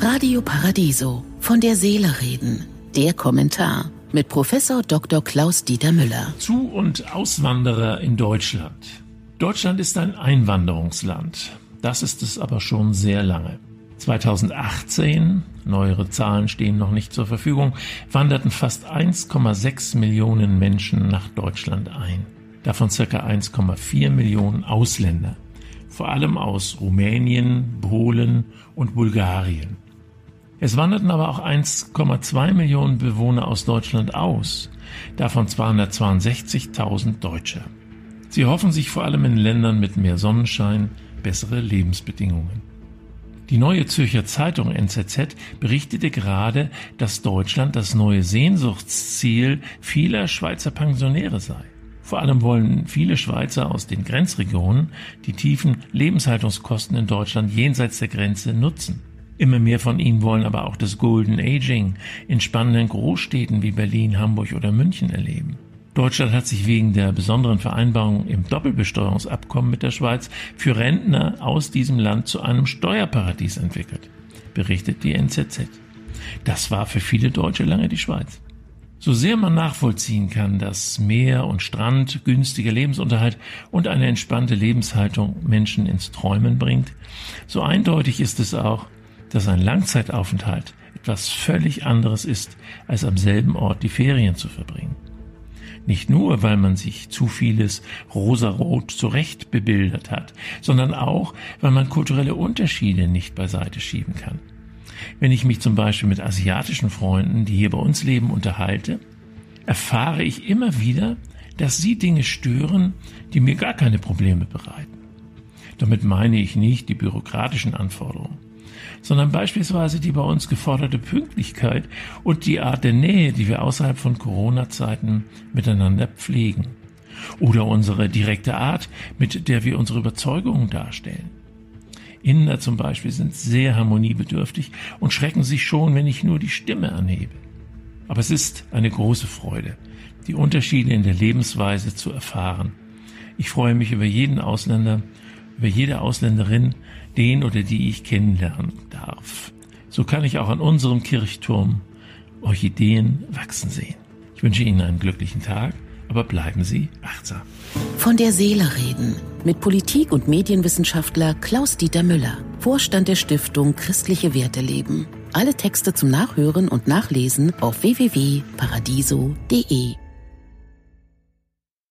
Radio Paradiso von der Seele reden. Der Kommentar mit Professor Dr. Klaus Dieter Müller. Zu- und Auswanderer in Deutschland. Deutschland ist ein Einwanderungsland. Das ist es aber schon sehr lange. 2018, neuere Zahlen stehen noch nicht zur Verfügung, wanderten fast 1,6 Millionen Menschen nach Deutschland ein. Davon circa 1,4 Millionen Ausländer. Vor allem aus Rumänien, Polen und Bulgarien. Es wanderten aber auch 1,2 Millionen Bewohner aus Deutschland aus, davon 262.000 Deutsche. Sie hoffen sich vor allem in Ländern mit mehr Sonnenschein bessere Lebensbedingungen. Die neue Zürcher Zeitung NZZ berichtete gerade, dass Deutschland das neue Sehnsuchtsziel vieler Schweizer Pensionäre sei. Vor allem wollen viele Schweizer aus den Grenzregionen die tiefen Lebenshaltungskosten in Deutschland jenseits der Grenze nutzen. Immer mehr von ihnen wollen aber auch das Golden Aging in spannenden Großstädten wie Berlin, Hamburg oder München erleben. Deutschland hat sich wegen der besonderen Vereinbarung im Doppelbesteuerungsabkommen mit der Schweiz für Rentner aus diesem Land zu einem Steuerparadies entwickelt, berichtet die NZZ. Das war für viele Deutsche lange die Schweiz. So sehr man nachvollziehen kann, dass Meer und Strand, günstiger Lebensunterhalt und eine entspannte Lebenshaltung Menschen ins Träumen bringt, so eindeutig ist es auch, dass ein Langzeitaufenthalt etwas völlig anderes ist, als am selben Ort die Ferien zu verbringen. Nicht nur, weil man sich zu vieles rosarot zurecht bebildert hat, sondern auch, weil man kulturelle Unterschiede nicht beiseite schieben kann. Wenn ich mich zum Beispiel mit asiatischen Freunden, die hier bei uns leben, unterhalte, erfahre ich immer wieder, dass sie Dinge stören, die mir gar keine Probleme bereiten. Damit meine ich nicht die bürokratischen Anforderungen sondern beispielsweise die bei uns geforderte Pünktlichkeit und die Art der Nähe, die wir außerhalb von Corona-Zeiten miteinander pflegen. Oder unsere direkte Art, mit der wir unsere Überzeugungen darstellen. Inder zum Beispiel sind sehr harmoniebedürftig und schrecken sich schon, wenn ich nur die Stimme anhebe. Aber es ist eine große Freude, die Unterschiede in der Lebensweise zu erfahren. Ich freue mich über jeden Ausländer, über jede Ausländerin, den oder die ich kennenlernen darf. So kann ich auch an unserem Kirchturm Orchideen wachsen sehen. Ich wünsche Ihnen einen glücklichen Tag, aber bleiben Sie achtsam. Von der Seele reden mit Politik- und Medienwissenschaftler Klaus-Dieter Müller, Vorstand der Stiftung Christliche Werte leben. Alle Texte zum Nachhören und Nachlesen auf www.paradiso.de.